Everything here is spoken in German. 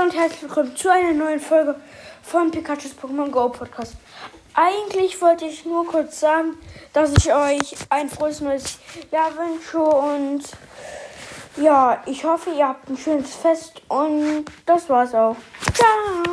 Hallo und herzlich willkommen zu einer neuen Folge von Pikachu's Pokémon Go Podcast. Eigentlich wollte ich nur kurz sagen, dass ich euch ein frohes neues Jahr wünsche und ja, ich hoffe, ihr habt ein schönes Fest und das war's auch. Ciao!